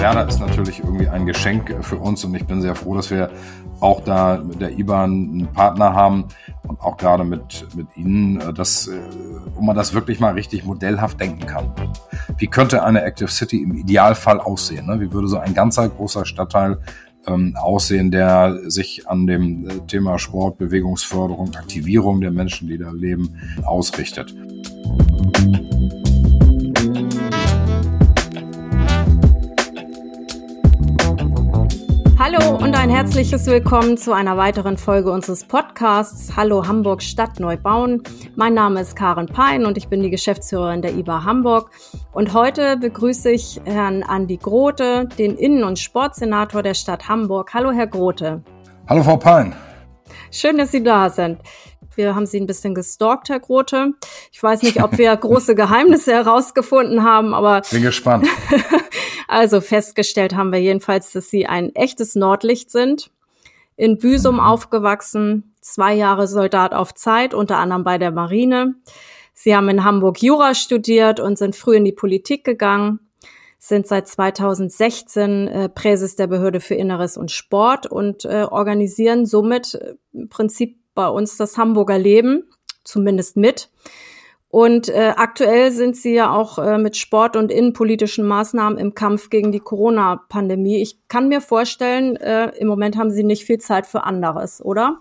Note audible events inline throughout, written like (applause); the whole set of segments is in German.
Werder ist natürlich irgendwie ein Geschenk für uns und ich bin sehr froh, dass wir auch da mit der IBAN einen Partner haben und auch gerade mit, mit Ihnen, äh, dass, äh, wo man das wirklich mal richtig modellhaft denken kann. Wie könnte eine Active City im Idealfall aussehen? Ne? Wie würde so ein ganzer großer Stadtteil ähm, aussehen, der sich an dem äh, Thema Sport, Bewegungsförderung, Aktivierung der Menschen, die da leben, ausrichtet? Hallo und ein herzliches Willkommen zu einer weiteren Folge unseres Podcasts Hallo Hamburg Stadt neu bauen. Mein Name ist Karen Pein und ich bin die Geschäftsführerin der IBA Hamburg. Und heute begrüße ich Herrn Andi Grote, den Innen- und Sportsenator der Stadt Hamburg. Hallo, Herr Grote. Hallo, Frau Pein. Schön, dass Sie da sind. Wir haben Sie ein bisschen gestalkt, Herr Grote. Ich weiß nicht, ob wir (laughs) große Geheimnisse herausgefunden haben, aber. Bin gespannt. (laughs) also festgestellt haben wir jedenfalls, dass Sie ein echtes Nordlicht sind. In Büsum mhm. aufgewachsen, zwei Jahre Soldat auf Zeit, unter anderem bei der Marine. Sie haben in Hamburg Jura studiert und sind früh in die Politik gegangen, sind seit 2016 äh, Präses der Behörde für Inneres und Sport und äh, organisieren somit äh, im Prinzip bei uns das Hamburger Leben, zumindest mit. Und äh, aktuell sind sie ja auch äh, mit Sport und innenpolitischen Maßnahmen im Kampf gegen die Corona-Pandemie. Ich kann mir vorstellen, äh, im Moment haben sie nicht viel Zeit für anderes, oder?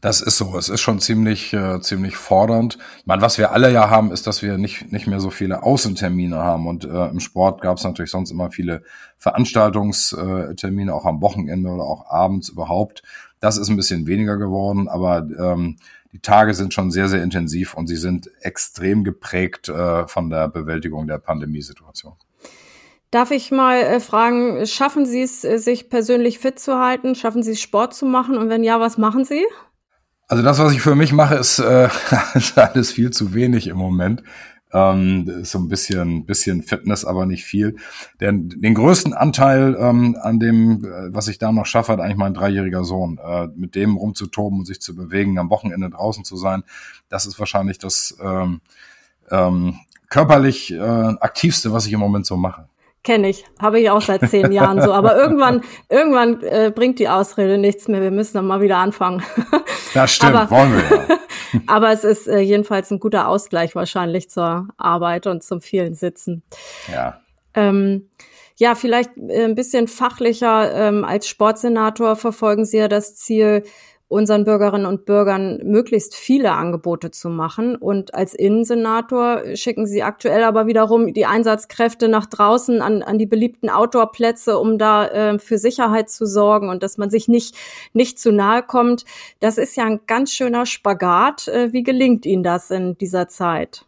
Das ist so. Es ist schon ziemlich, äh, ziemlich fordernd. Ich meine, was wir alle ja haben, ist, dass wir nicht, nicht mehr so viele Außentermine haben. Und äh, im Sport gab es natürlich sonst immer viele Veranstaltungstermine, auch am Wochenende oder auch abends überhaupt. Das ist ein bisschen weniger geworden, aber ähm, die Tage sind schon sehr, sehr intensiv und sie sind extrem geprägt äh, von der Bewältigung der Pandemiesituation. Darf ich mal äh, fragen, schaffen Sie es, äh, sich persönlich fit zu halten? Schaffen Sie es, Sport zu machen? Und wenn ja, was machen Sie? Also das, was ich für mich mache, ist, äh, ist (laughs) alles viel zu wenig im Moment. Ähm, so ein bisschen, bisschen Fitness, aber nicht viel. Denn den größten Anteil ähm, an dem, äh, was ich da noch schaffe, hat eigentlich mein dreijähriger Sohn. Äh, mit dem rumzutoben und sich zu bewegen, am Wochenende draußen zu sein, das ist wahrscheinlich das ähm, ähm, körperlich äh, aktivste, was ich im Moment so mache. Kenne ich, habe ich auch seit zehn Jahren so. Aber irgendwann, (laughs) irgendwann äh, bringt die Ausrede nichts mehr. Wir müssen dann mal wieder anfangen. (laughs) Das stimmt, aber, wollen wir ja. (laughs) aber es ist äh, jedenfalls ein guter Ausgleich wahrscheinlich zur Arbeit und zum vielen Sitzen. Ja. Ähm, ja, vielleicht äh, ein bisschen fachlicher. Ähm, als Sportsenator verfolgen Sie ja das Ziel, unseren Bürgerinnen und Bürgern möglichst viele Angebote zu machen. Und als Innensenator schicken sie aktuell aber wiederum die Einsatzkräfte nach draußen an, an die beliebten Outdoor-Plätze, um da äh, für Sicherheit zu sorgen und dass man sich nicht, nicht zu nahe kommt. Das ist ja ein ganz schöner Spagat. Äh, wie gelingt Ihnen das in dieser Zeit?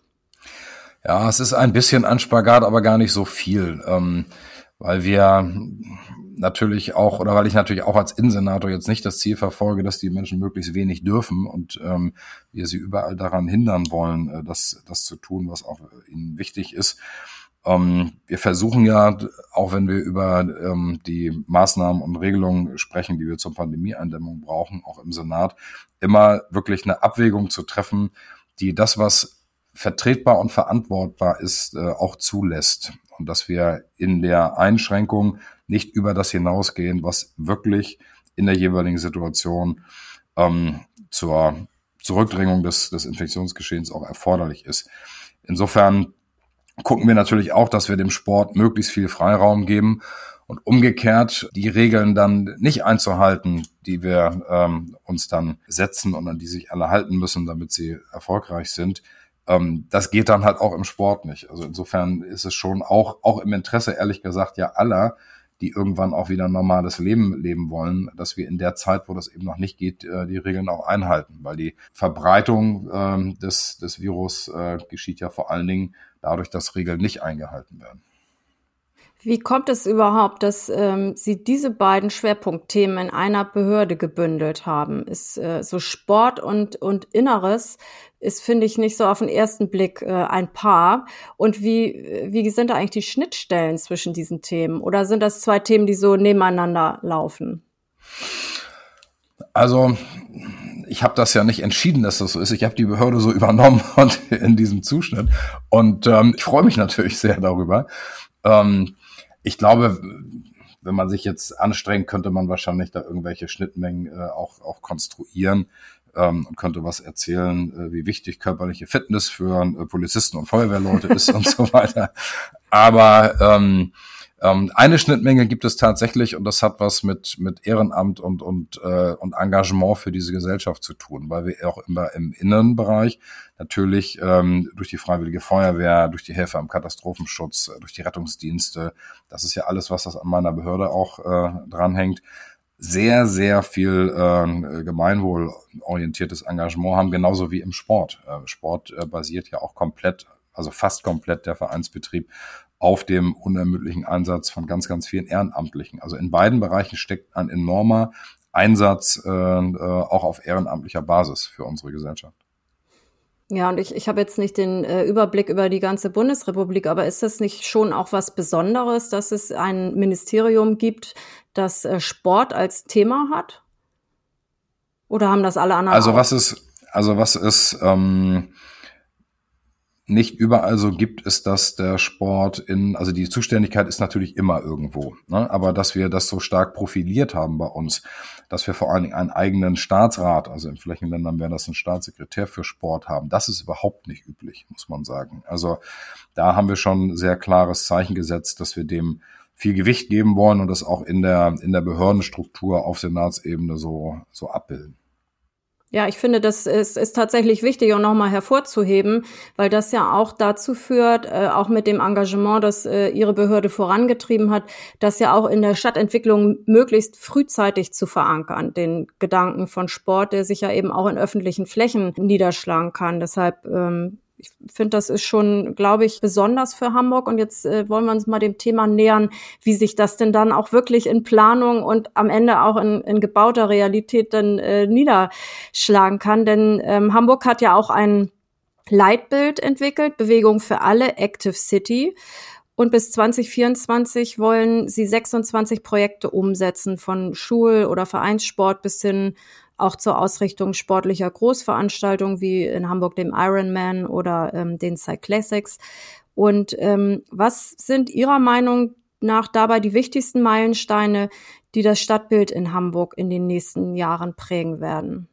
Ja, es ist ein bisschen ein Spagat, aber gar nicht so viel, ähm, weil wir natürlich auch, oder weil ich natürlich auch als Innensenator jetzt nicht das Ziel verfolge, dass die Menschen möglichst wenig dürfen und ähm, wir sie überall daran hindern wollen, äh, das, das zu tun, was auch ihnen wichtig ist. Ähm, wir versuchen ja, auch wenn wir über ähm, die Maßnahmen und Regelungen sprechen, die wir zur Pandemieeindämmung brauchen, auch im Senat, immer wirklich eine Abwägung zu treffen, die das, was vertretbar und verantwortbar ist, äh, auch zulässt. Und dass wir in der Einschränkung nicht über das hinausgehen, was wirklich in der jeweiligen Situation ähm, zur Zurückdrängung des, des Infektionsgeschehens auch erforderlich ist. Insofern gucken wir natürlich auch, dass wir dem Sport möglichst viel Freiraum geben und umgekehrt die Regeln dann nicht einzuhalten, die wir ähm, uns dann setzen und an die sich alle halten müssen, damit sie erfolgreich sind. Ähm, das geht dann halt auch im Sport nicht. Also insofern ist es schon auch, auch im Interesse, ehrlich gesagt, ja aller, die irgendwann auch wieder ein normales Leben leben wollen, dass wir in der Zeit, wo das eben noch nicht geht, äh, die Regeln auch einhalten. Weil die Verbreitung ähm, des, des Virus äh, geschieht ja vor allen Dingen dadurch, dass Regeln nicht eingehalten werden. Wie kommt es überhaupt, dass ähm, Sie diese beiden Schwerpunktthemen in einer Behörde gebündelt haben? Ist äh, so Sport und und Inneres ist finde ich nicht so auf den ersten Blick äh, ein Paar. Und wie wie sind da eigentlich die Schnittstellen zwischen diesen Themen? Oder sind das zwei Themen, die so nebeneinander laufen? Also ich habe das ja nicht entschieden, dass das so ist. Ich habe die Behörde so (laughs) übernommen und in diesem Zuschnitt. Und ähm, ich freue mich natürlich sehr darüber. Ähm, ich glaube, wenn man sich jetzt anstrengt, könnte man wahrscheinlich da irgendwelche Schnittmengen äh, auch, auch konstruieren ähm, und könnte was erzählen, äh, wie wichtig körperliche Fitness für äh, Polizisten und Feuerwehrleute ist und so (laughs) weiter. Aber ähm, ähm, eine Schnittmenge gibt es tatsächlich und das hat was mit, mit Ehrenamt und, und, äh, und Engagement für diese Gesellschaft zu tun, weil wir auch immer im Innenbereich natürlich ähm, durch die Freiwillige Feuerwehr, durch die Helfer im Katastrophenschutz, äh, durch die Rettungsdienste, das ist ja alles, was das an meiner Behörde auch äh, dranhängt, sehr, sehr viel äh, gemeinwohlorientiertes Engagement haben, genauso wie im Sport. Äh, Sport äh, basiert ja auch komplett, also fast komplett der Vereinsbetrieb auf dem unermüdlichen Einsatz von ganz, ganz vielen Ehrenamtlichen. Also in beiden Bereichen steckt ein enormer Einsatz äh, äh, auch auf ehrenamtlicher Basis für unsere Gesellschaft. Ja, und ich, ich habe jetzt nicht den äh, Überblick über die ganze Bundesrepublik, aber ist das nicht schon auch was Besonderes, dass es ein Ministerium gibt, das äh, Sport als Thema hat? Oder haben das alle anderen? Also auch? was ist, also was ist ähm, nicht überall so gibt, ist, dass der Sport in, also die Zuständigkeit ist natürlich immer irgendwo, ne? aber dass wir das so stark profiliert haben bei uns, dass wir vor allen Dingen einen eigenen Staatsrat, also in Flächenländern wäre das ein Staatssekretär für Sport haben, das ist überhaupt nicht üblich, muss man sagen. Also da haben wir schon sehr klares Zeichen gesetzt, dass wir dem viel Gewicht geben wollen und das auch in der, in der Behördenstruktur auf Senatsebene so, so abbilden. Ja, ich finde, das ist, ist tatsächlich wichtig und nochmal hervorzuheben, weil das ja auch dazu führt, äh, auch mit dem Engagement, das äh, Ihre Behörde vorangetrieben hat, das ja auch in der Stadtentwicklung möglichst frühzeitig zu verankern, den Gedanken von Sport, der sich ja eben auch in öffentlichen Flächen niederschlagen kann. Deshalb ähm, ich finde, das ist schon, glaube ich, besonders für Hamburg. Und jetzt äh, wollen wir uns mal dem Thema nähern, wie sich das denn dann auch wirklich in Planung und am Ende auch in, in gebauter Realität dann äh, niederschlagen kann. Denn ähm, Hamburg hat ja auch ein Leitbild entwickelt, Bewegung für alle, Active City. Und bis 2024 wollen sie 26 Projekte umsetzen, von Schul- oder Vereinssport bis hin auch zur Ausrichtung sportlicher Großveranstaltungen wie in Hamburg dem Ironman oder ähm, den Cyclassics. Und ähm, was sind Ihrer Meinung nach dabei die wichtigsten Meilensteine, die das Stadtbild in Hamburg in den nächsten Jahren prägen werden?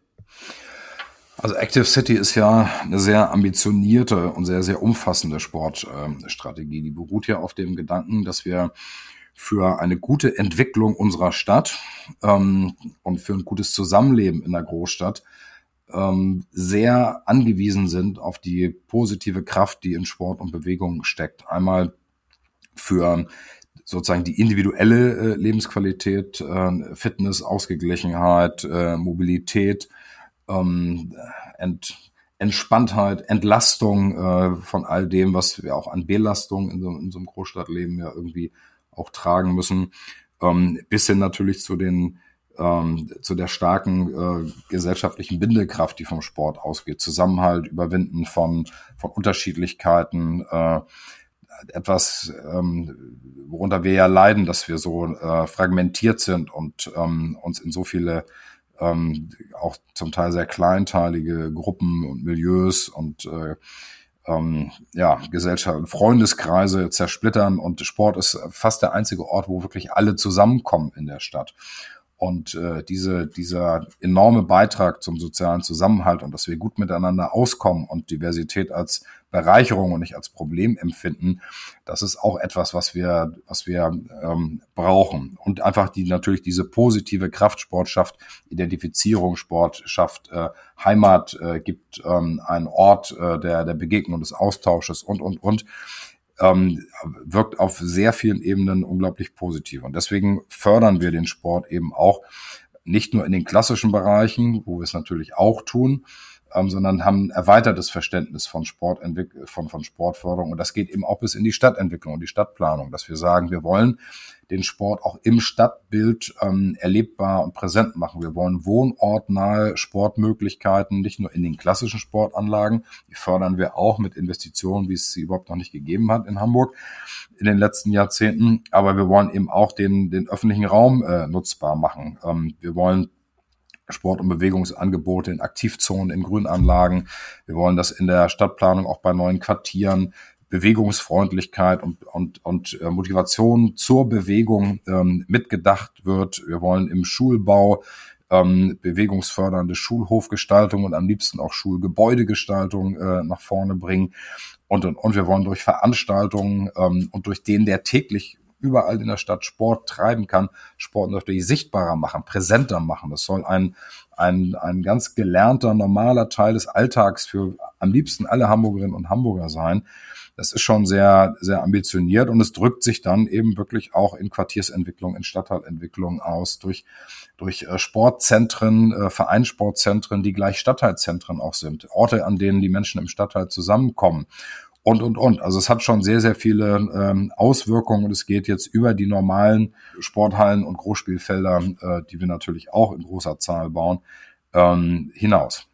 Also Active City ist ja eine sehr ambitionierte und sehr, sehr umfassende Sportstrategie. Die beruht ja auf dem Gedanken, dass wir für eine gute Entwicklung unserer Stadt ähm, und für ein gutes Zusammenleben in der Großstadt ähm, sehr angewiesen sind auf die positive Kraft, die in Sport und Bewegung steckt. Einmal für sozusagen die individuelle äh, Lebensqualität, äh, Fitness, Ausgeglichenheit, äh, Mobilität, ähm, Ent, Entspanntheit, Entlastung äh, von all dem, was wir auch an Belastung in so, in so einem Großstadtleben ja irgendwie auch tragen müssen, ähm, bis hin natürlich zu den ähm, zu der starken äh, gesellschaftlichen Bindekraft, die vom Sport ausgeht, Zusammenhalt, Überwinden von von Unterschiedlichkeiten, äh, etwas, ähm, worunter wir ja leiden, dass wir so äh, fragmentiert sind und ähm, uns in so viele ähm, auch zum Teil sehr kleinteilige Gruppen und Milieus und äh, ähm, ja, Gesellschaft, Freundeskreise zersplittern und Sport ist fast der einzige Ort, wo wirklich alle zusammenkommen in der Stadt. Und äh, diese, dieser enorme Beitrag zum sozialen Zusammenhalt und dass wir gut miteinander auskommen und Diversität als Bereicherung und nicht als Problem empfinden, das ist auch etwas, was wir, was wir ähm, brauchen. Und einfach die natürlich diese positive Kraftsport schafft, Identifizierung, Sport schafft, äh, Heimat äh, gibt ähm, einen Ort äh, der, der Begegnung, des Austausches und, und, und ähm, wirkt auf sehr vielen Ebenen unglaublich positiv. Und deswegen fördern wir den Sport eben auch nicht nur in den klassischen Bereichen, wo wir es natürlich auch tun, ähm, sondern haben ein erweitertes Verständnis von, Sportentwick von, von Sportförderung. Und das geht eben auch bis in die Stadtentwicklung und die Stadtplanung, dass wir sagen, wir wollen den Sport auch im Stadtbild ähm, erlebbar und präsent machen. Wir wollen wohnortnahe Sportmöglichkeiten, nicht nur in den klassischen Sportanlagen, die fördern wir auch mit Investitionen, wie es sie überhaupt noch nicht gegeben hat in Hamburg in den letzten Jahrzehnten. Aber wir wollen eben auch den, den öffentlichen Raum äh, nutzbar machen. Ähm, wir wollen Sport- und Bewegungsangebote in Aktivzonen, in Grünanlagen. Wir wollen das in der Stadtplanung auch bei neuen Quartieren Bewegungsfreundlichkeit und, und, und äh, Motivation zur Bewegung ähm, mitgedacht wird. Wir wollen im Schulbau ähm, bewegungsfördernde Schulhofgestaltung und am liebsten auch Schulgebäudegestaltung äh, nach vorne bringen. Und, und, und wir wollen durch Veranstaltungen ähm, und durch den, der täglich überall in der Stadt Sport treiben kann, Sport natürlich sichtbarer machen, präsenter machen. Das soll ein, ein, ein ganz gelernter, normaler Teil des Alltags für am liebsten alle Hamburgerinnen und Hamburger sein. Das ist schon sehr, sehr ambitioniert und es drückt sich dann eben wirklich auch in Quartiersentwicklung, in Stadtteilentwicklung aus durch, durch äh, Sportzentren, äh, Vereinssportzentren, die gleich Stadtteilzentren auch sind. Orte, an denen die Menschen im Stadtteil zusammenkommen und, und, und. Also es hat schon sehr, sehr viele ähm, Auswirkungen und es geht jetzt über die normalen Sporthallen und Großspielfelder, äh, die wir natürlich auch in großer Zahl bauen, ähm, hinaus.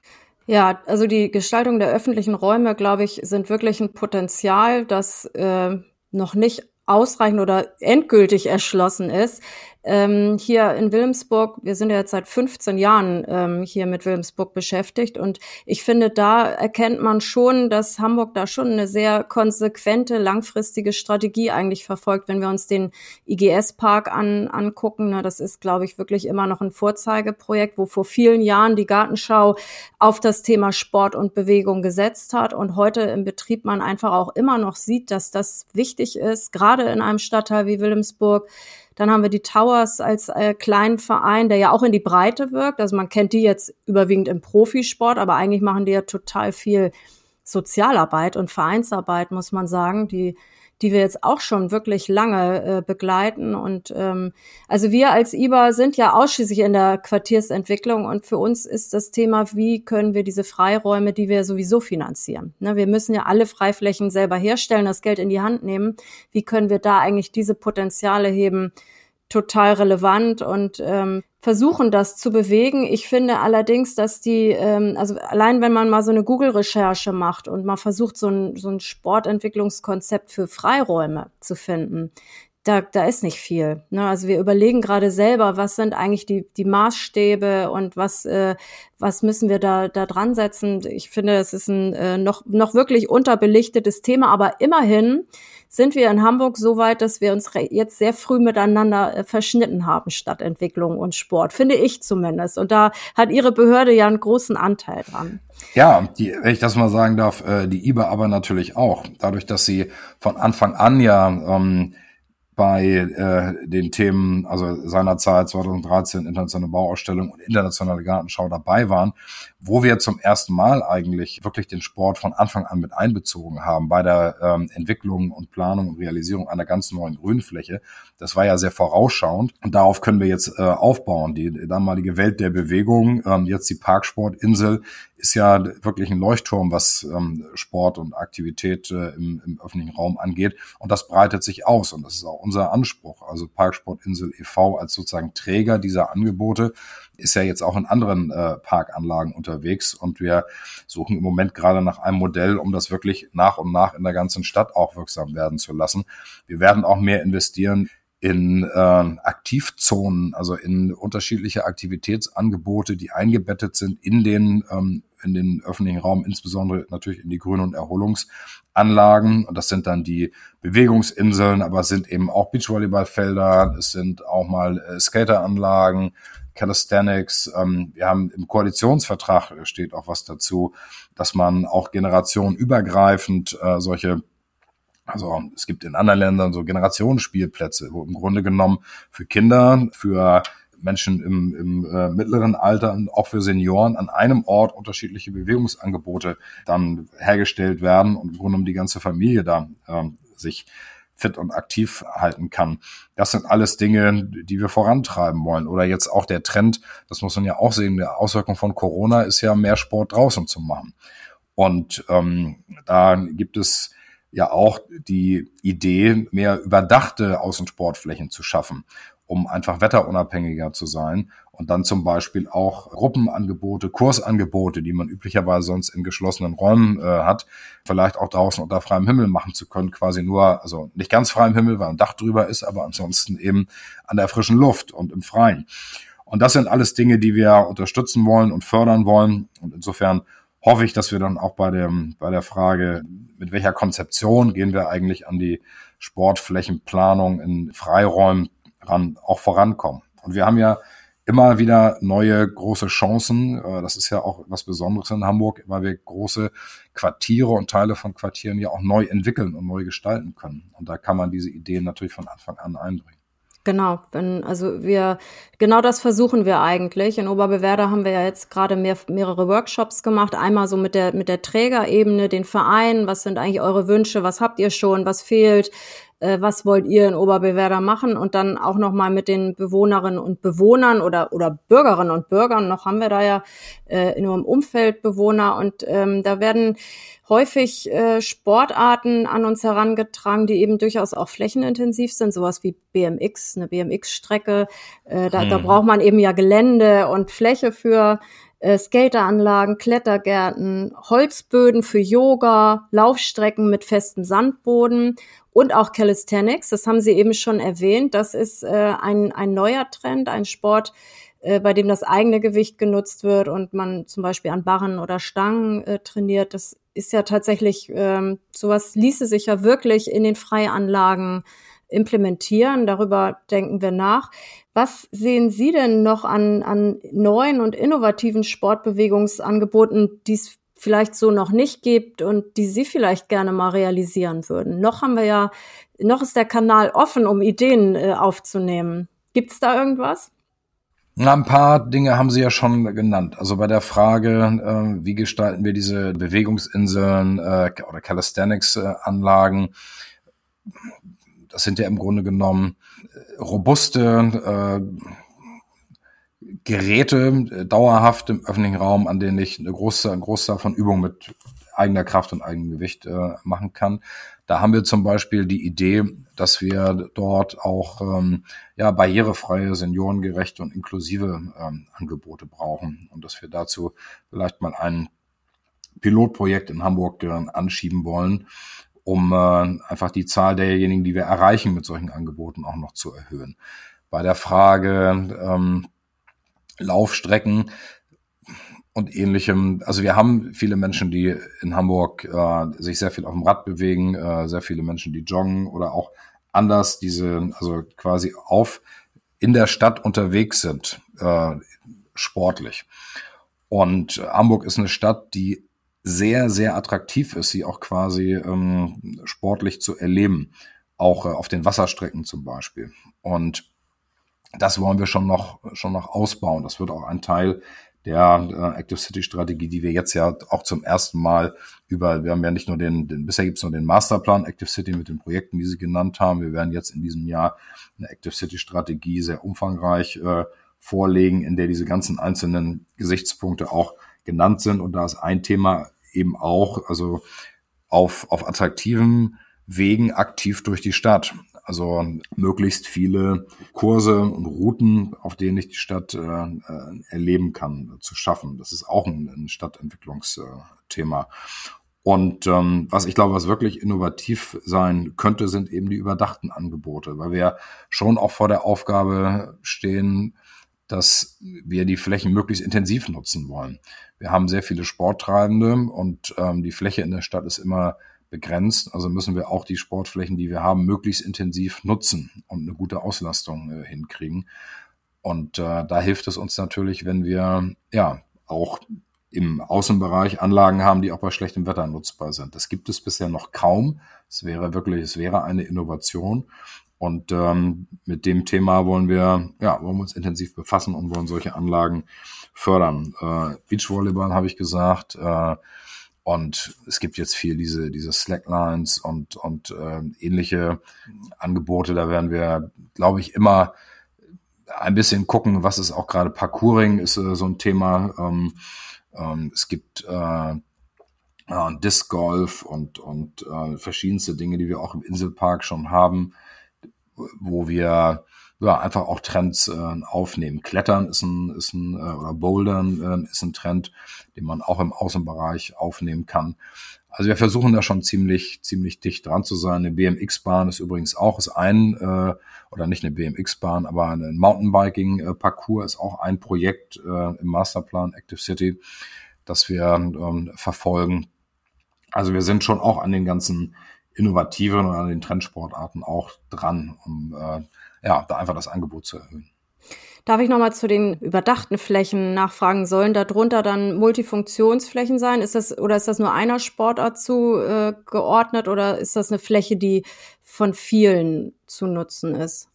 Ja, also die Gestaltung der öffentlichen Räume, glaube ich, sind wirklich ein Potenzial, das äh, noch nicht ausreichend oder endgültig erschlossen ist. Ähm, hier in Wilhelmsburg, wir sind ja jetzt seit 15 Jahren ähm, hier mit Wilhelmsburg beschäftigt und ich finde, da erkennt man schon, dass Hamburg da schon eine sehr konsequente, langfristige Strategie eigentlich verfolgt, wenn wir uns den IGS-Park an, angucken. Na, das ist, glaube ich, wirklich immer noch ein Vorzeigeprojekt, wo vor vielen Jahren die Gartenschau auf das Thema Sport und Bewegung gesetzt hat und heute im Betrieb man einfach auch immer noch sieht, dass das wichtig ist, gerade in einem Stadtteil wie Wilhelmsburg, dann haben wir die Towers als äh, kleinen Verein, der ja auch in die Breite wirkt. Also man kennt die jetzt überwiegend im Profisport, aber eigentlich machen die ja total viel Sozialarbeit und Vereinsarbeit, muss man sagen. Die die wir jetzt auch schon wirklich lange äh, begleiten. Und ähm, also wir als IBA sind ja ausschließlich in der Quartiersentwicklung und für uns ist das Thema, wie können wir diese Freiräume, die wir sowieso finanzieren. Ne, wir müssen ja alle Freiflächen selber herstellen, das Geld in die Hand nehmen. Wie können wir da eigentlich diese Potenziale heben? Total relevant und ähm, versuchen das zu bewegen. Ich finde allerdings, dass die, ähm, also allein wenn man mal so eine Google-Recherche macht und mal versucht, so ein, so ein Sportentwicklungskonzept für Freiräume zu finden, da, da ist nicht viel. Ne? Also wir überlegen gerade selber, was sind eigentlich die, die Maßstäbe und was, äh, was müssen wir da, da dran setzen. Ich finde, es ist ein äh, noch, noch wirklich unterbelichtetes Thema, aber immerhin sind wir in Hamburg so weit, dass wir uns jetzt sehr früh miteinander äh, verschnitten haben, Stadtentwicklung und Sport, finde ich zumindest. Und da hat Ihre Behörde ja einen großen Anteil dran. Ja, die, wenn ich das mal sagen darf, äh, die IBA aber natürlich auch. Dadurch, dass sie von Anfang an ja ähm, bei äh, den Themen, also seinerzeit 2013 internationale Bauausstellung und internationale Gartenschau dabei waren, wo wir zum ersten Mal eigentlich wirklich den Sport von Anfang an mit einbezogen haben bei der ähm, Entwicklung und Planung und Realisierung einer ganz neuen Grünfläche. Das war ja sehr vorausschauend und darauf können wir jetzt äh, aufbauen. Die damalige Welt der Bewegung, ähm, jetzt die Parksportinsel, ist ja wirklich ein Leuchtturm, was ähm, Sport und Aktivität äh, im, im öffentlichen Raum angeht. Und das breitet sich aus und das ist auch unser Anspruch. Also Parksportinsel e.V. als sozusagen Träger dieser Angebote ist ja jetzt auch in anderen äh, Parkanlagen unterwegs und wir suchen im Moment gerade nach einem Modell, um das wirklich nach und nach in der ganzen Stadt auch wirksam werden zu lassen. Wir werden auch mehr investieren in äh, Aktivzonen, also in unterschiedliche Aktivitätsangebote, die eingebettet sind in den ähm, in den öffentlichen Raum, insbesondere natürlich in die Grün- und Erholungsanlagen. Und das sind dann die Bewegungsinseln, aber es sind eben auch Beachvolleyballfelder, es sind auch mal äh, Skateranlagen, Calisthenics. Ähm, wir haben im Koalitionsvertrag steht auch was dazu, dass man auch generationenübergreifend äh, solche also es gibt in anderen Ländern so Generationsspielplätze, wo im Grunde genommen für Kinder, für Menschen im, im äh, mittleren Alter und auch für Senioren an einem Ort unterschiedliche Bewegungsangebote dann hergestellt werden und im Grunde genommen die ganze Familie da äh, sich fit und aktiv halten kann. Das sind alles Dinge, die wir vorantreiben wollen. Oder jetzt auch der Trend, das muss man ja auch sehen, der Auswirkung von Corona ist ja mehr Sport draußen zu machen. Und ähm, da gibt es ja auch die Idee, mehr überdachte Außensportflächen zu schaffen, um einfach wetterunabhängiger zu sein und dann zum Beispiel auch Gruppenangebote, Kursangebote, die man üblicherweise sonst in geschlossenen Räumen äh, hat, vielleicht auch draußen unter freiem Himmel machen zu können, quasi nur, also nicht ganz freiem Himmel, weil ein Dach drüber ist, aber ansonsten eben an der frischen Luft und im Freien. Und das sind alles Dinge, die wir unterstützen wollen und fördern wollen. Und insofern hoffe ich, dass wir dann auch bei, dem, bei der Frage mit welcher Konzeption gehen wir eigentlich an die Sportflächenplanung in Freiräumen ran, auch vorankommen. Und wir haben ja immer wieder neue große Chancen. Äh, das ist ja auch was Besonderes in Hamburg, weil wir große Quartiere und Teile von Quartieren ja auch neu entwickeln und neu gestalten können. Und da kann man diese Ideen natürlich von Anfang an einbringen. Genau, wenn, also wir, genau das versuchen wir eigentlich. In Oberbewerder haben wir ja jetzt gerade mehr, mehrere Workshops gemacht. Einmal so mit der, mit der Trägerebene, den Verein. Was sind eigentlich eure Wünsche? Was habt ihr schon? Was fehlt? Äh, was wollt ihr in Oberbewerder machen? Und dann auch nochmal mit den Bewohnerinnen und Bewohnern oder, oder Bürgerinnen und Bürgern. Noch haben wir da ja äh, nur im Umfeld Bewohner. Und ähm, da werden häufig äh, Sportarten an uns herangetragen, die eben durchaus auch flächenintensiv sind, sowas wie BMX, eine BMX-Strecke. Äh, da, hm. da braucht man eben ja Gelände und Fläche für äh, Skateranlagen, Klettergärten, Holzböden für Yoga, Laufstrecken mit festem Sandboden und auch Calisthenics. Das haben Sie eben schon erwähnt. Das ist äh, ein, ein neuer Trend, ein Sport, äh, bei dem das eigene Gewicht genutzt wird und man zum Beispiel an Barren oder Stangen äh, trainiert. Das ist ja tatsächlich, ähm, sowas ließe sich ja wirklich in den Freianlagen implementieren. Darüber denken wir nach. Was sehen Sie denn noch an, an neuen und innovativen Sportbewegungsangeboten, die es vielleicht so noch nicht gibt und die Sie vielleicht gerne mal realisieren würden? Noch haben wir ja, noch ist der Kanal offen, um Ideen äh, aufzunehmen. Gibt es da irgendwas? Na, ein paar Dinge haben Sie ja schon genannt. Also bei der Frage, äh, wie gestalten wir diese Bewegungsinseln äh, oder Calisthenics-Anlagen, das sind ja im Grunde genommen äh, robuste äh, Geräte, äh, dauerhaft im öffentlichen Raum, an denen ich eine große, ein Großteil von Übungen mit eigener Kraft und eigenem Gewicht äh, machen kann. Da haben wir zum Beispiel die Idee, dass wir dort auch ähm, ja, barrierefreie, seniorengerechte und inklusive ähm, Angebote brauchen und dass wir dazu vielleicht mal ein Pilotprojekt in Hamburg äh, anschieben wollen, um äh, einfach die Zahl derjenigen, die wir erreichen mit solchen Angeboten auch noch zu erhöhen. Bei der Frage ähm, Laufstrecken und ähnlichem. Also wir haben viele Menschen, die in Hamburg äh, sich sehr viel auf dem Rad bewegen, äh, sehr viele Menschen, die joggen oder auch anders diese, also quasi auf in der Stadt unterwegs sind, äh, sportlich. Und Hamburg ist eine Stadt, die sehr, sehr attraktiv ist, sie auch quasi ähm, sportlich zu erleben, auch äh, auf den Wasserstrecken zum Beispiel. Und das wollen wir schon noch, schon noch ausbauen. Das wird auch ein Teil der äh, Active City Strategie, die wir jetzt ja auch zum ersten Mal über, wir haben ja nicht nur den, den bisher gibt es nur den Masterplan Active City mit den Projekten, die Sie genannt haben. Wir werden jetzt in diesem Jahr eine Active City Strategie sehr umfangreich äh, vorlegen, in der diese ganzen einzelnen Gesichtspunkte auch genannt sind. Und da ist ein Thema eben auch, also auf, auf attraktiven Wegen aktiv durch die Stadt. Also möglichst viele Kurse und Routen, auf denen ich die Stadt äh, äh, erleben kann, zu schaffen. Das ist auch ein, ein Stadtentwicklungsthema. Und ähm, was ich glaube, was wirklich innovativ sein könnte, sind eben die überdachten Angebote, weil wir schon auch vor der Aufgabe stehen, dass wir die Flächen möglichst intensiv nutzen wollen. Wir haben sehr viele Sporttreibende und ähm, die Fläche in der Stadt ist immer begrenzt. Also müssen wir auch die Sportflächen, die wir haben, möglichst intensiv nutzen und eine gute Auslastung äh, hinkriegen. Und äh, da hilft es uns natürlich, wenn wir ja auch im Außenbereich Anlagen haben, die auch bei schlechtem Wetter nutzbar sind. Das gibt es bisher noch kaum. Es wäre wirklich, es wäre eine Innovation. Und ähm, mit dem Thema wollen wir, ja, wollen wir uns intensiv befassen und wollen solche Anlagen fördern. Äh, Beachvolleyball habe ich gesagt. Äh, und es gibt jetzt viel diese, diese Slacklines und, und äh, ähnliche Angebote. Da werden wir, glaube ich, immer ein bisschen gucken, was ist auch gerade Parkouring, ist äh, so ein Thema. Ähm, ähm, es gibt äh, äh, Disc Golf und, und äh, verschiedenste Dinge, die wir auch im Inselpark schon haben, wo wir ja, einfach auch Trends äh, aufnehmen. Klettern ist ein, ist ein äh, oder Bouldern äh, ist ein Trend, den man auch im Außenbereich aufnehmen kann. Also wir versuchen da schon ziemlich, ziemlich dicht dran zu sein. Eine BMX-Bahn ist übrigens auch ist ein, äh, oder nicht eine BMX-Bahn, aber ein Mountainbiking-Parcours ist auch ein Projekt äh, im Masterplan Active City, das wir ähm, verfolgen. Also wir sind schon auch an den ganzen innovativen und an den Trendsportarten auch dran, um äh, ja, da einfach das Angebot zu erhöhen. Darf ich nochmal zu den überdachten Flächen nachfragen? Sollen darunter dann Multifunktionsflächen sein? Ist das, oder ist das nur einer Sportart zugeordnet äh, oder ist das eine Fläche, die von vielen zu nutzen ist?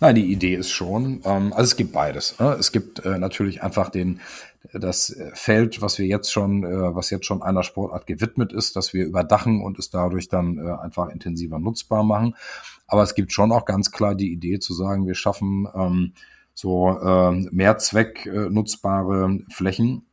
Nein, die Idee ist schon, ähm, also es gibt beides. Ne? Es gibt äh, natürlich einfach den, das Feld, was wir jetzt schon, äh, was jetzt schon einer Sportart gewidmet ist, dass wir überdachen und es dadurch dann äh, einfach intensiver nutzbar machen. Aber es gibt schon auch ganz klar die Idee zu sagen, wir schaffen ähm, so äh, nutzbare Flächen,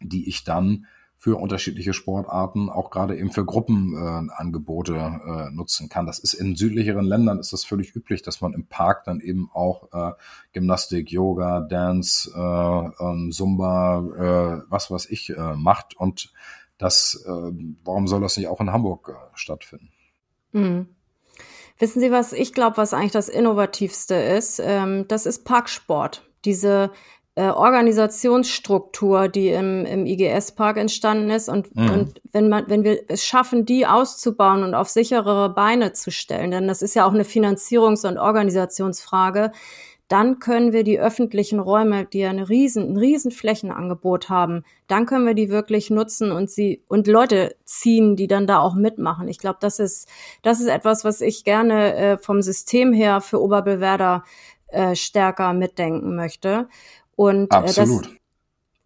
die ich dann für unterschiedliche Sportarten, auch gerade eben für Gruppenangebote äh, äh, nutzen kann. Das ist in südlicheren Ländern ist das völlig üblich, dass man im Park dann eben auch äh, Gymnastik, Yoga, Dance, äh, ähm, Zumba, äh, was weiß ich äh, macht. Und das, äh, warum soll das nicht auch in Hamburg äh, stattfinden? Mhm. Wissen Sie, was ich glaube, was eigentlich das Innovativste ist? Ähm, das ist Parksport. Diese äh, Organisationsstruktur, die im, im IGS-Park entstanden ist. Und, mhm. und wenn man, wenn wir es schaffen, die auszubauen und auf sicherere Beine zu stellen, denn das ist ja auch eine Finanzierungs- und Organisationsfrage, dann können wir die öffentlichen Räume, die ja eine riesen, ein riesen Flächenangebot haben, dann können wir die wirklich nutzen und sie und Leute ziehen, die dann da auch mitmachen. Ich glaube, das ist das ist etwas, was ich gerne äh, vom System her für Oberbewerder äh, stärker mitdenken möchte. Und Absolut. Äh, das,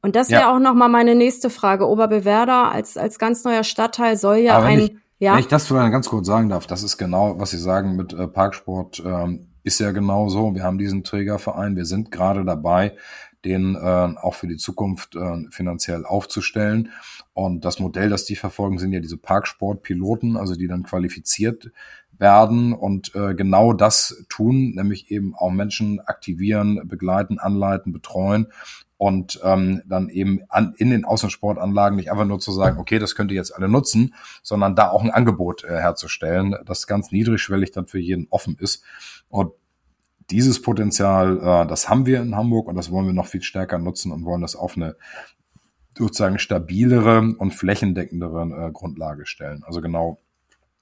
und das wäre ja. auch noch mal meine nächste Frage. Oberbewerder als als ganz neuer Stadtteil soll ja ein ich, ja. Wenn ich das vielleicht ganz kurz sagen darf, das ist genau, was Sie sagen mit äh, Parksport, ähm, ist ja genau so. Wir haben diesen Trägerverein, wir sind gerade dabei, den äh, auch für die Zukunft äh, finanziell aufzustellen. Und das Modell, das die verfolgen, sind ja diese Parksportpiloten, also die dann qualifiziert werden und äh, genau das tun, nämlich eben auch Menschen aktivieren, begleiten, anleiten, betreuen und ähm, dann eben an, in den Außensportanlagen nicht einfach nur zu sagen, okay, das könnt ihr jetzt alle nutzen, sondern da auch ein Angebot äh, herzustellen, das ganz niedrigschwellig dann für jeden offen ist. Und dieses Potenzial, äh, das haben wir in Hamburg und das wollen wir noch viel stärker nutzen und wollen das auf eine sozusagen stabilere und flächendeckendere äh, Grundlage stellen. Also genau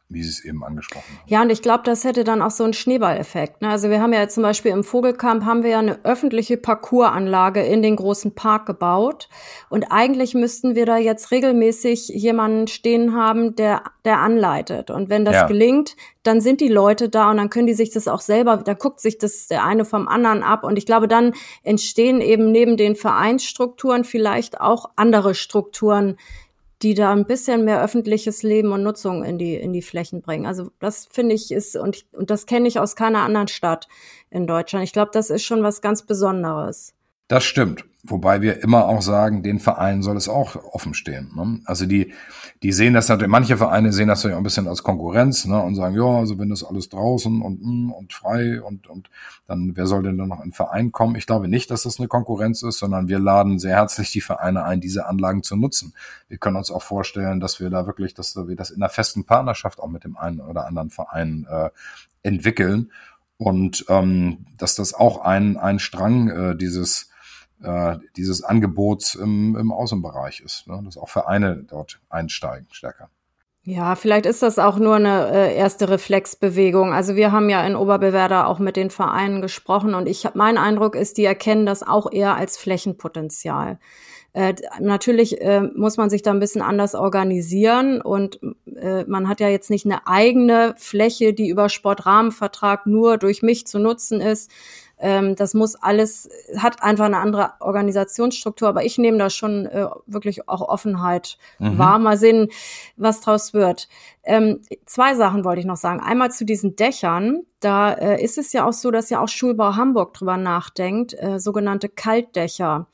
wie Sie es eben angesprochen haben. Ja, und ich glaube, das hätte dann auch so einen Schneeballeffekt. Ne? Also wir haben ja zum Beispiel im Vogelkamp haben wir ja eine öffentliche Parcoursanlage in den großen Park gebaut. Und eigentlich müssten wir da jetzt regelmäßig jemanden stehen haben, der, der anleitet. Und wenn das ja. gelingt, dann sind die Leute da und dann können die sich das auch selber, da guckt sich das der eine vom anderen ab. Und ich glaube, dann entstehen eben neben den Vereinsstrukturen vielleicht auch andere Strukturen, die da ein bisschen mehr öffentliches Leben und Nutzung in die, in die Flächen bringen. Also das finde ich ist, und, und das kenne ich aus keiner anderen Stadt in Deutschland. Ich glaube, das ist schon was ganz Besonderes. Das stimmt. Wobei wir immer auch sagen, den Vereinen soll es auch offen stehen. Ne? Also die, die sehen das natürlich, manche Vereine sehen das natürlich auch ein bisschen als Konkurrenz ne? und sagen, ja, also wenn das alles draußen und, mm, und frei und, und dann, wer soll denn dann noch in den Verein kommen? Ich glaube nicht, dass das eine Konkurrenz ist, sondern wir laden sehr herzlich die Vereine ein, diese Anlagen zu nutzen. Wir können uns auch vorstellen, dass wir da wirklich, dass wir das in einer festen Partnerschaft auch mit dem einen oder anderen Verein äh, entwickeln und ähm, dass das auch ein, ein Strang äh, dieses äh, dieses Angebots im, im Außenbereich ist, ne? dass auch Vereine dort einsteigen stärker. Ja, vielleicht ist das auch nur eine äh, erste Reflexbewegung. Also wir haben ja in Oberbewerder auch mit den Vereinen gesprochen und ich mein Eindruck ist, die erkennen das auch eher als Flächenpotenzial. Äh, natürlich äh, muss man sich da ein bisschen anders organisieren und äh, man hat ja jetzt nicht eine eigene Fläche, die über Sportrahmenvertrag nur durch mich zu nutzen ist, ähm, das muss alles, hat einfach eine andere Organisationsstruktur, aber ich nehme da schon äh, wirklich auch Offenheit mhm. wahr. Mal sehen, was draus wird. Ähm, zwei Sachen wollte ich noch sagen. Einmal zu diesen Dächern. Da äh, ist es ja auch so, dass ja auch Schulbau Hamburg drüber nachdenkt, äh, sogenannte Kaltdächer.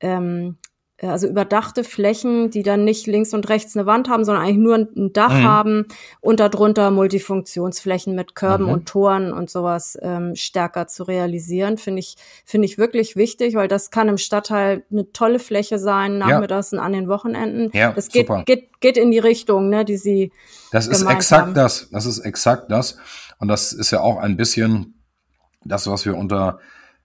Ähm, äh, also überdachte Flächen, die dann nicht links und rechts eine Wand haben, sondern eigentlich nur ein Dach mhm. haben und darunter Multifunktionsflächen mit Körben mhm. und Toren und sowas ähm, stärker zu realisieren, finde ich, finde ich wirklich wichtig, weil das kann im Stadtteil eine tolle Fläche sein, nachmittags ja. und an den Wochenenden. Ja, das geht, super. geht, geht in die Richtung, ne, die Sie. Das ist exakt haben. das. Das ist exakt das. Und das ist ja auch ein bisschen das, was wir unter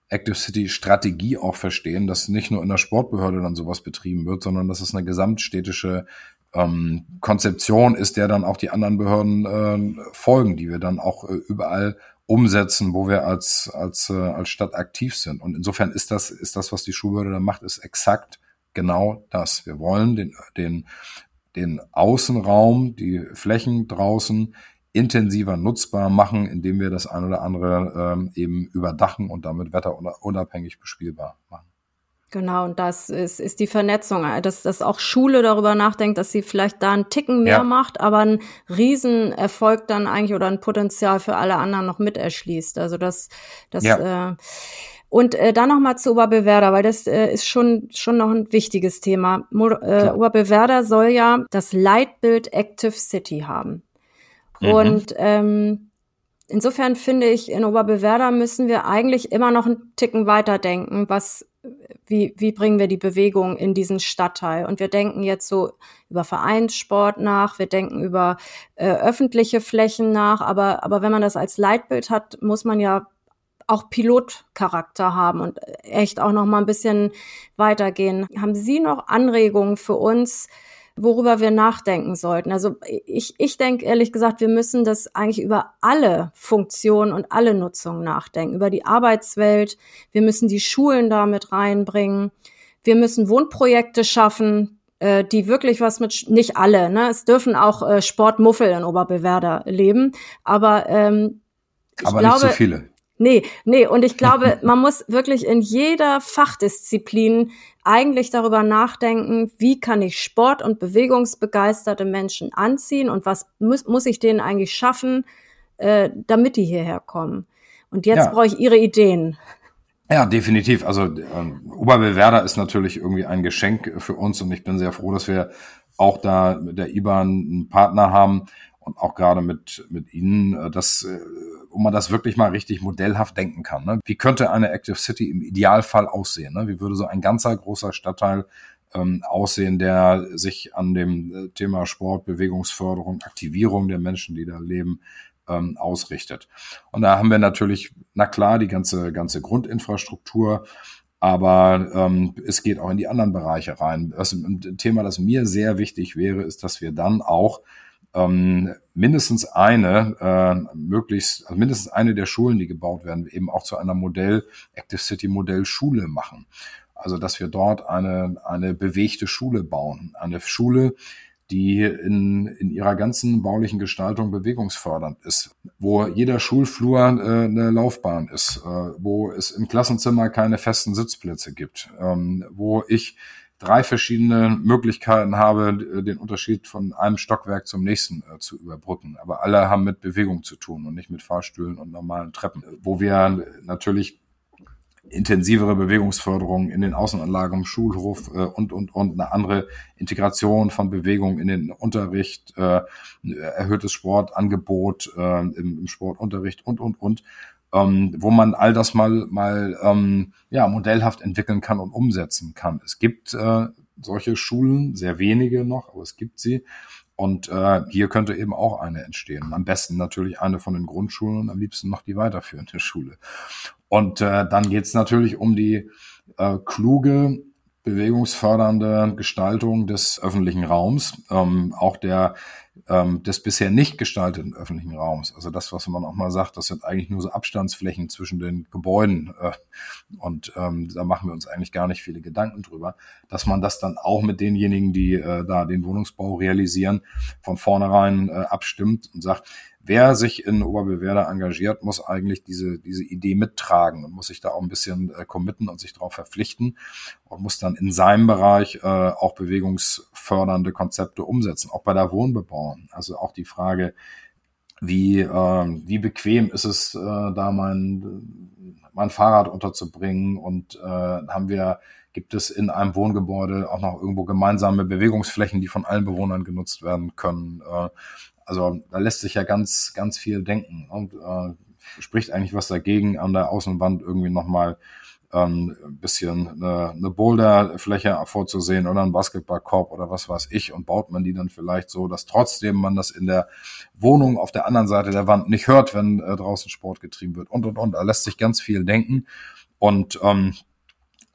Active City Strategie auch verstehen, dass nicht nur in der Sportbehörde dann sowas betrieben wird, sondern dass es eine gesamtstädtische ähm, Konzeption ist, der dann auch die anderen Behörden äh, folgen, die wir dann auch äh, überall umsetzen, wo wir als, als, äh, als Stadt aktiv sind. Und insofern ist das, ist das, was die Schulbehörde da macht, ist exakt genau das. Wir wollen den, den, den Außenraum, die Flächen draußen intensiver nutzbar machen, indem wir das ein oder andere ähm, eben überdachen und damit wetterunabhängig bespielbar machen. Genau, und das ist, ist die Vernetzung, dass, dass auch Schule darüber nachdenkt, dass sie vielleicht da einen Ticken mehr ja. macht, aber einen Riesenerfolg dann eigentlich oder ein Potenzial für alle anderen noch mit erschließt. Also das, das ja. äh, und äh, dann noch mal zu Oberbewerder, weil das äh, ist schon schon noch ein wichtiges Thema. Mo äh, Oberbewerder soll ja das Leitbild Active City haben. Mhm. Und ähm, insofern finde ich, in Oberbewerder müssen wir eigentlich immer noch einen Ticken weiter denken, was wie, wie bringen wir die Bewegung in diesen Stadtteil? Und wir denken jetzt so über Vereinssport nach, wir denken über äh, öffentliche Flächen nach, aber, aber wenn man das als Leitbild hat, muss man ja auch Pilotcharakter haben und echt auch noch mal ein bisschen weitergehen. Haben Sie noch Anregungen für uns, worüber wir nachdenken sollten. Also ich, ich denke ehrlich gesagt, wir müssen das eigentlich über alle Funktionen und alle Nutzungen nachdenken, über die Arbeitswelt. Wir müssen die Schulen damit reinbringen. Wir müssen Wohnprojekte schaffen, äh, die wirklich was mit, nicht alle, ne? Es dürfen auch äh, Sportmuffel in Oberbewerder leben, aber ähm, ich aber glaube, nicht so viele. Nee, nee, und ich glaube, (laughs) man muss wirklich in jeder Fachdisziplin eigentlich darüber nachdenken, wie kann ich Sport- und bewegungsbegeisterte Menschen anziehen und was muss, muss ich denen eigentlich schaffen, äh, damit die hierher kommen. Und jetzt ja. brauche ich Ihre Ideen. Ja, definitiv. Also äh, Oberbewerder ist natürlich irgendwie ein Geschenk für uns und ich bin sehr froh, dass wir auch da mit der IBAN einen Partner haben und auch gerade mit, mit Ihnen, äh, dass äh, wo man das wirklich mal richtig modellhaft denken kann. Ne? Wie könnte eine Active City im Idealfall aussehen? Ne? Wie würde so ein ganzer großer Stadtteil ähm, aussehen, der sich an dem äh, Thema Sport, Bewegungsförderung, Aktivierung der Menschen, die da leben, ähm, ausrichtet. Und da haben wir natürlich, na klar, die ganze, ganze Grundinfrastruktur, aber ähm, es geht auch in die anderen Bereiche rein. Das, ein Thema, das mir sehr wichtig wäre, ist, dass wir dann auch ähm, mindestens eine, äh, möglichst, also mindestens eine der Schulen, die gebaut werden, eben auch zu einer Modell, Active City Modell Schule machen. Also, dass wir dort eine, eine bewegte Schule bauen. Eine Schule, die in, in ihrer ganzen baulichen Gestaltung bewegungsfördernd ist, wo jeder Schulflur äh, eine Laufbahn ist, äh, wo es im Klassenzimmer keine festen Sitzplätze gibt, ähm, wo ich drei verschiedene Möglichkeiten habe, den Unterschied von einem Stockwerk zum nächsten äh, zu überbrücken. Aber alle haben mit Bewegung zu tun und nicht mit Fahrstühlen und normalen Treppen, wo wir natürlich intensivere Bewegungsförderung in den Außenanlagen im Schulhof äh, und, und, und eine andere Integration von Bewegung in den Unterricht, äh, erhöhtes Sportangebot äh, im, im Sportunterricht und, und, und ähm, wo man all das mal mal ähm, ja modellhaft entwickeln kann und umsetzen kann. Es gibt äh, solche Schulen, sehr wenige noch, aber es gibt sie. Und äh, hier könnte eben auch eine entstehen. Am besten natürlich eine von den Grundschulen und am liebsten noch die weiterführende Schule. Und äh, dann geht's natürlich um die äh, kluge, bewegungsfördernde Gestaltung des öffentlichen Raums, ähm, auch der ähm, des bisher nicht gestalteten öffentlichen Raums. Also das, was man auch mal sagt, das sind eigentlich nur so Abstandsflächen zwischen den Gebäuden. Äh, und ähm, da machen wir uns eigentlich gar nicht viele Gedanken drüber, dass man das dann auch mit denjenigen, die äh, da den Wohnungsbau realisieren, von vornherein äh, abstimmt und sagt, wer sich in Oberbewerder engagiert, muss eigentlich diese, diese Idee mittragen und muss sich da auch ein bisschen äh, committen und sich darauf verpflichten und muss dann in seinem Bereich äh, auch bewegungsfördernde Konzepte umsetzen, auch bei der Wohnbebauung. Also auch die Frage, wie, äh, wie bequem ist es, äh, da mein, mein Fahrrad unterzubringen und äh, haben wir gibt es in einem Wohngebäude auch noch irgendwo gemeinsame Bewegungsflächen, die von allen Bewohnern genutzt werden können. Äh, also da lässt sich ja ganz, ganz viel denken und äh, spricht eigentlich was dagegen, an der Außenwand irgendwie nochmal ähm, ein bisschen eine, eine Boulderfläche vorzusehen oder ein Basketballkorb oder was weiß ich. Und baut man die dann vielleicht so, dass trotzdem man das in der Wohnung auf der anderen Seite der Wand nicht hört, wenn äh, draußen Sport getrieben wird. Und und und. Da lässt sich ganz viel denken. Und ähm,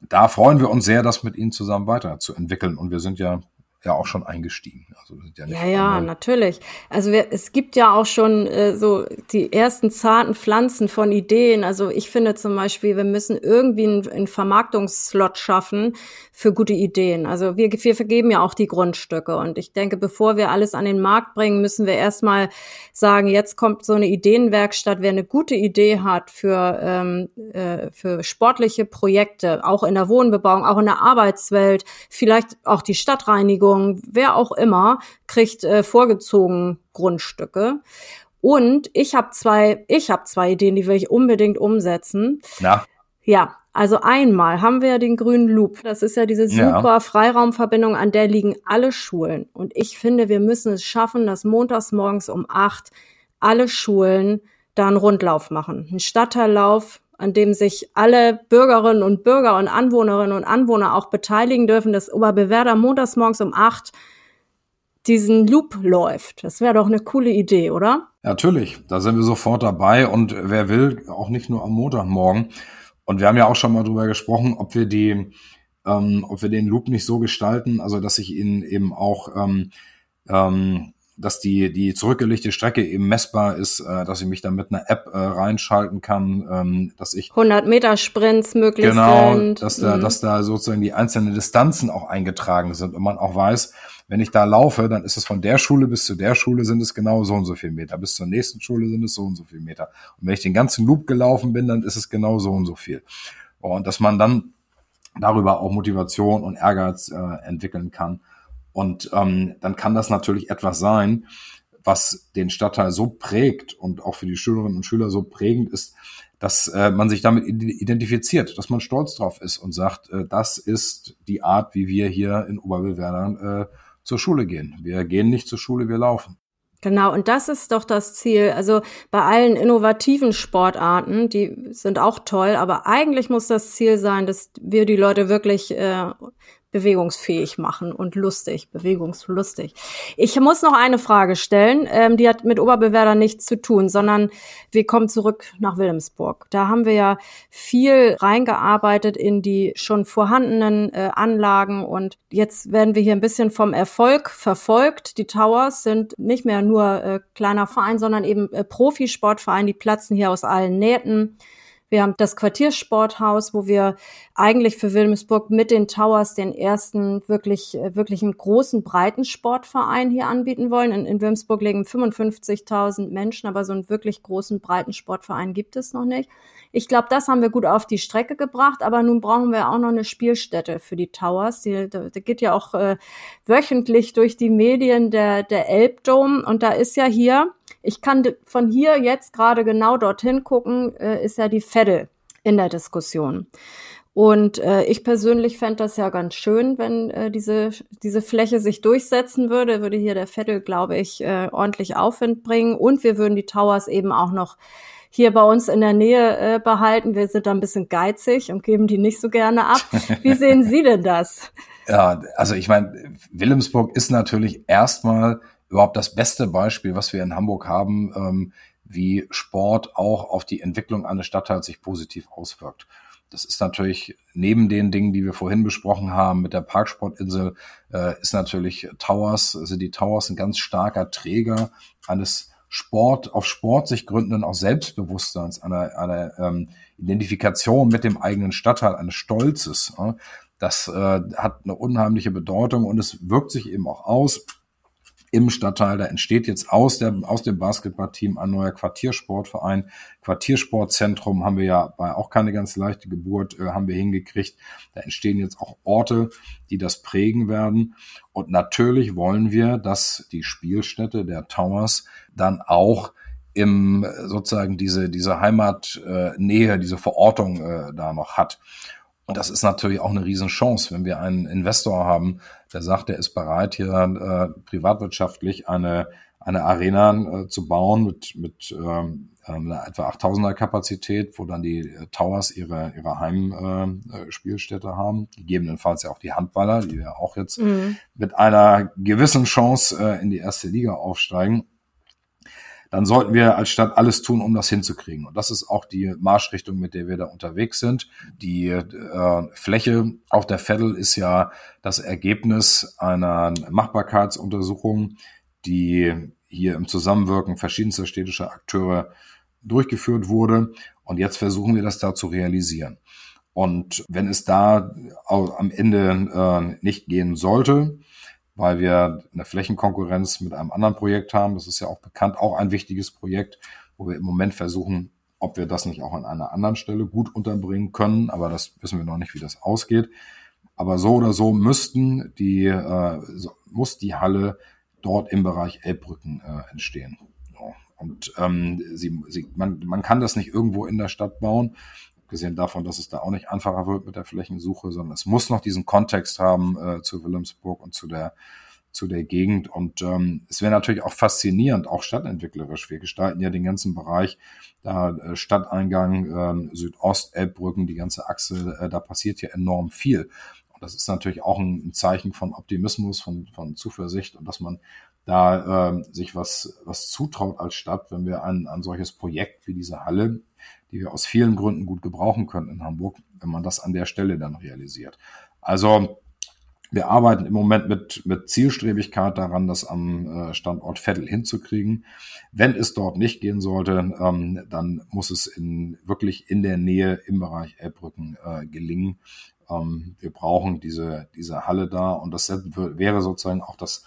da freuen wir uns sehr, das mit Ihnen zusammen weiterzuentwickeln. Und wir sind ja ja auch schon eingestiegen. Also ja, ja, ja natürlich. Also wir, es gibt ja auch schon äh, so die ersten zarten Pflanzen von Ideen. Also ich finde zum Beispiel, wir müssen irgendwie einen, einen Vermarktungsslot schaffen für gute Ideen. Also wir, wir vergeben ja auch die Grundstücke. Und ich denke, bevor wir alles an den Markt bringen, müssen wir erstmal sagen, jetzt kommt so eine Ideenwerkstatt. Wer eine gute Idee hat für, ähm, äh, für sportliche Projekte, auch in der Wohnbebauung, auch in der Arbeitswelt, vielleicht auch die Stadtreinigung, wer auch immer, kriegt äh, vorgezogen Grundstücke. Und ich habe zwei, ich habe zwei Ideen, die will ich unbedingt umsetzen. Ja. Ja, also einmal haben wir ja den grünen Loop. Das ist ja diese super ja. Freiraumverbindung, an der liegen alle Schulen. Und ich finde, wir müssen es schaffen, dass montags morgens um acht alle Schulen da einen Rundlauf machen. Einen Stadtteillauf, an dem sich alle Bürgerinnen und Bürger und Anwohnerinnen und Anwohner auch beteiligen dürfen, dass Oberbewerder montags morgens um acht diesen Loop läuft. Das wäre doch eine coole Idee, oder? Natürlich, da sind wir sofort dabei und wer will, auch nicht nur am Montagmorgen. Und wir haben ja auch schon mal drüber gesprochen, ob wir die, ähm, ob wir den Loop nicht so gestalten, also dass ich ihn eben auch ähm, ähm, dass die, die zurückgelegte Strecke eben messbar ist, äh, dass ich mich dann mit einer App äh, reinschalten kann, ähm, dass ich 100 Meter Sprints möglich genau, sind. dass da, mhm. dass da sozusagen die einzelnen Distanzen auch eingetragen sind und man auch weiß, wenn ich da laufe, dann ist es von der Schule bis zu der Schule sind es genau so und so viel Meter, bis zur nächsten Schule sind es so und so viel Meter. Und wenn ich den ganzen Loop gelaufen bin, dann ist es genau so und so viel. Und dass man dann darüber auch Motivation und Ehrgeiz äh, entwickeln kann und ähm, dann kann das natürlich etwas sein, was den Stadtteil so prägt und auch für die Schülerinnen und Schüler so prägend ist, dass äh, man sich damit identifiziert, dass man stolz drauf ist und sagt, äh, das ist die Art, wie wir hier in Oberwillwerdern äh, zur Schule gehen. Wir gehen nicht zur Schule, wir laufen. Genau, und das ist doch das Ziel. Also bei allen innovativen Sportarten, die sind auch toll, aber eigentlich muss das Ziel sein, dass wir die Leute wirklich äh, bewegungsfähig machen und lustig, bewegungslustig. Ich muss noch eine Frage stellen, ähm, die hat mit Oberbewerder nichts zu tun, sondern wir kommen zurück nach Wilhelmsburg. Da haben wir ja viel reingearbeitet in die schon vorhandenen äh, Anlagen und jetzt werden wir hier ein bisschen vom Erfolg verfolgt. Die Towers sind nicht mehr nur äh, kleiner Verein, sondern eben äh, Profisportverein, die platzen hier aus allen Nähten. Wir haben das Quartiersporthaus, wo wir eigentlich für Wilhelmsburg mit den Towers den ersten wirklich, äh, wirklich einen großen Breitensportverein hier anbieten wollen. In, in Wilhelmsburg leben 55.000 Menschen, aber so einen wirklich großen Breitensportverein gibt es noch nicht. Ich glaube, das haben wir gut auf die Strecke gebracht, aber nun brauchen wir auch noch eine Spielstätte für die Towers. Die, da, da geht ja auch äh, wöchentlich durch die Medien der, der Elbdom und da ist ja hier ich kann von hier jetzt gerade genau dorthin gucken, äh, ist ja die Veddel in der Diskussion. Und äh, ich persönlich fände das ja ganz schön, wenn äh, diese, diese Fläche sich durchsetzen würde, würde hier der Vettel, glaube ich, äh, ordentlich Aufwind bringen. Und wir würden die Towers eben auch noch hier bei uns in der Nähe äh, behalten. Wir sind da ein bisschen geizig und geben die nicht so gerne ab. Wie sehen (laughs) Sie denn das? Ja, also ich meine, Wilhelmsburg ist natürlich erstmal überhaupt das beste Beispiel, was wir in Hamburg haben, ähm, wie Sport auch auf die Entwicklung eines Stadtteils sich positiv auswirkt. Das ist natürlich neben den Dingen, die wir vorhin besprochen haben mit der Parksportinsel, äh, ist natürlich Towers, also die Towers ein ganz starker Träger eines Sport, auf Sport sich gründenden auch Selbstbewusstseins, einer, einer ähm, Identifikation mit dem eigenen Stadtteil, eines Stolzes. Äh, das äh, hat eine unheimliche Bedeutung und es wirkt sich eben auch aus im Stadtteil. Da entsteht jetzt aus, der, aus dem Basketballteam ein neuer Quartiersportverein. Quartiersportzentrum haben wir ja bei auch keine ganz leichte Geburt, äh, haben wir hingekriegt. Da entstehen jetzt auch Orte, die das prägen werden. Und natürlich wollen wir, dass die Spielstätte der Towers dann auch im sozusagen diese, diese Heimatnähe, äh, diese Verortung äh, da noch hat. Und das ist natürlich auch eine Riesenchance, wenn wir einen Investor haben, der sagt, er ist bereit, hier äh, privatwirtschaftlich eine, eine Arena äh, zu bauen mit, mit ähm, einer etwa 8000er Kapazität, wo dann die äh, Towers ihre, ihre Heimspielstätte äh, haben. Gegebenenfalls ja auch die Handballer, die ja auch jetzt mhm. mit einer gewissen Chance äh, in die erste Liga aufsteigen dann sollten wir als Stadt alles tun, um das hinzukriegen. Und das ist auch die Marschrichtung, mit der wir da unterwegs sind. Die äh, Fläche auf der Veddel ist ja das Ergebnis einer Machbarkeitsuntersuchung, die hier im Zusammenwirken verschiedenster städtischer Akteure durchgeführt wurde. Und jetzt versuchen wir das da zu realisieren. Und wenn es da am Ende äh, nicht gehen sollte, weil wir eine Flächenkonkurrenz mit einem anderen Projekt haben, das ist ja auch bekannt, auch ein wichtiges Projekt, wo wir im Moment versuchen, ob wir das nicht auch an einer anderen Stelle gut unterbringen können, aber das wissen wir noch nicht, wie das ausgeht. Aber so oder so müssten die, äh, so, muss die Halle dort im Bereich Elbbrücken äh, entstehen. So. Und ähm, sie, sie, man, man kann das nicht irgendwo in der Stadt bauen abgesehen davon, dass es da auch nicht einfacher wird mit der Flächensuche, sondern es muss noch diesen Kontext haben äh, zu Wilhelmsburg und zu der zu der Gegend. Und ähm, es wäre natürlich auch faszinierend, auch stadtentwicklerisch. Wir gestalten ja den ganzen Bereich, da äh, Stadteingang, äh, Südost, Elbbrücken, die ganze Achse, äh, da passiert ja enorm viel. Und das ist natürlich auch ein, ein Zeichen von Optimismus, von, von Zuversicht und dass man da äh, sich was, was zutraut als Stadt, wenn wir ein, ein solches Projekt wie diese Halle die wir aus vielen Gründen gut gebrauchen können in Hamburg, wenn man das an der Stelle dann realisiert. Also wir arbeiten im Moment mit, mit Zielstrebigkeit daran, das am äh, Standort Vettel hinzukriegen. Wenn es dort nicht gehen sollte, ähm, dann muss es in, wirklich in der Nähe im Bereich Elbbrücken äh, gelingen. Ähm, wir brauchen diese, diese Halle da und das wäre sozusagen auch das,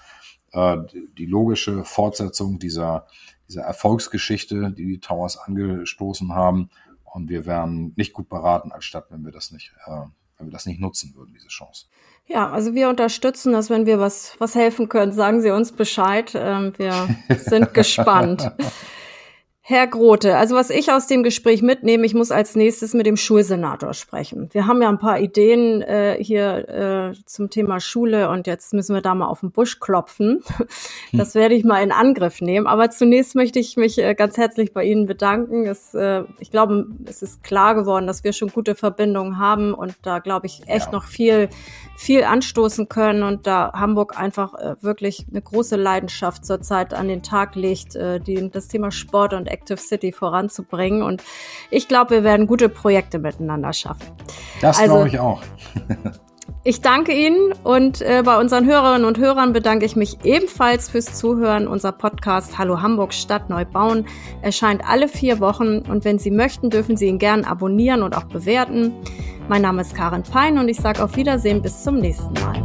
äh, die logische Fortsetzung dieser, dieser Erfolgsgeschichte, die die Towers angestoßen haben. Und wir wären nicht gut beraten als Stadt, wenn wir das nicht, äh, wenn wir das nicht nutzen würden, diese Chance. Ja, also wir unterstützen das, wenn wir was, was helfen können, sagen Sie uns Bescheid. Ähm, wir (laughs) sind gespannt. (laughs) Herr Grote, also was ich aus dem Gespräch mitnehme, ich muss als nächstes mit dem Schulsenator sprechen. Wir haben ja ein paar Ideen äh, hier äh, zum Thema Schule und jetzt müssen wir da mal auf den Busch klopfen. (laughs) Das werde ich mal in Angriff nehmen. Aber zunächst möchte ich mich äh, ganz herzlich bei Ihnen bedanken. Es, äh, ich glaube, es ist klar geworden, dass wir schon gute Verbindungen haben und da glaube ich echt ja. noch viel, viel anstoßen können und da Hamburg einfach äh, wirklich eine große Leidenschaft zurzeit an den Tag legt, äh, die das Thema Sport und Active City voranzubringen. Und ich glaube, wir werden gute Projekte miteinander schaffen. Das also, glaube ich auch. (laughs) Ich danke Ihnen und äh, bei unseren Hörerinnen und Hörern bedanke ich mich ebenfalls fürs Zuhören. Unser Podcast Hallo Hamburg Stadt neu bauen erscheint alle vier Wochen und wenn Sie möchten, dürfen Sie ihn gern abonnieren und auch bewerten. Mein Name ist Karin Pein und ich sage auf Wiedersehen bis zum nächsten Mal.